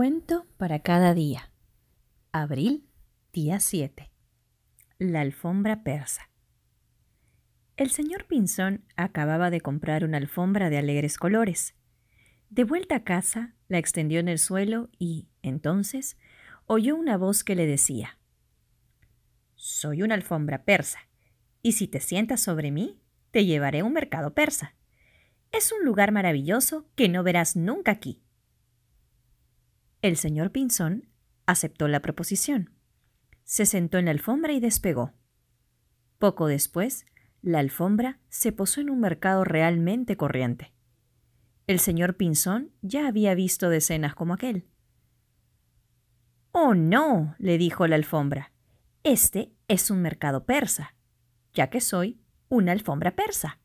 cuento para cada día. Abril, día 7. La alfombra persa. El señor Pinzón acababa de comprar una alfombra de alegres colores. De vuelta a casa, la extendió en el suelo y, entonces, oyó una voz que le decía, Soy una alfombra persa, y si te sientas sobre mí, te llevaré a un mercado persa. Es un lugar maravilloso que no verás nunca aquí. El señor Pinzón aceptó la proposición. Se sentó en la alfombra y despegó. Poco después, la alfombra se posó en un mercado realmente corriente. El señor Pinzón ya había visto decenas como aquel. Oh, no, le dijo la alfombra. Este es un mercado persa, ya que soy una alfombra persa.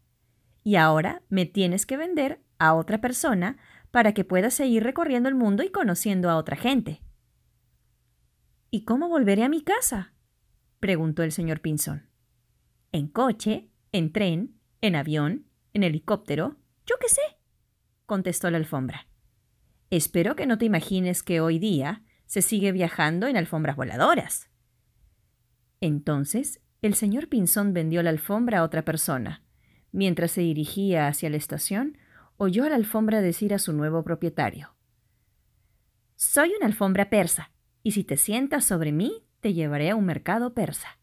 Y ahora me tienes que vender a otra persona para que pueda seguir recorriendo el mundo y conociendo a otra gente. ¿Y cómo volveré a mi casa? preguntó el señor Pinzón. En coche, en tren, en avión, en helicóptero, yo qué sé, contestó la alfombra. Espero que no te imagines que hoy día se sigue viajando en alfombras voladoras. Entonces, el señor Pinzón vendió la alfombra a otra persona. Mientras se dirigía hacia la estación, oyó a la alfombra decir a su nuevo propietario, Soy una alfombra persa, y si te sientas sobre mí, te llevaré a un mercado persa.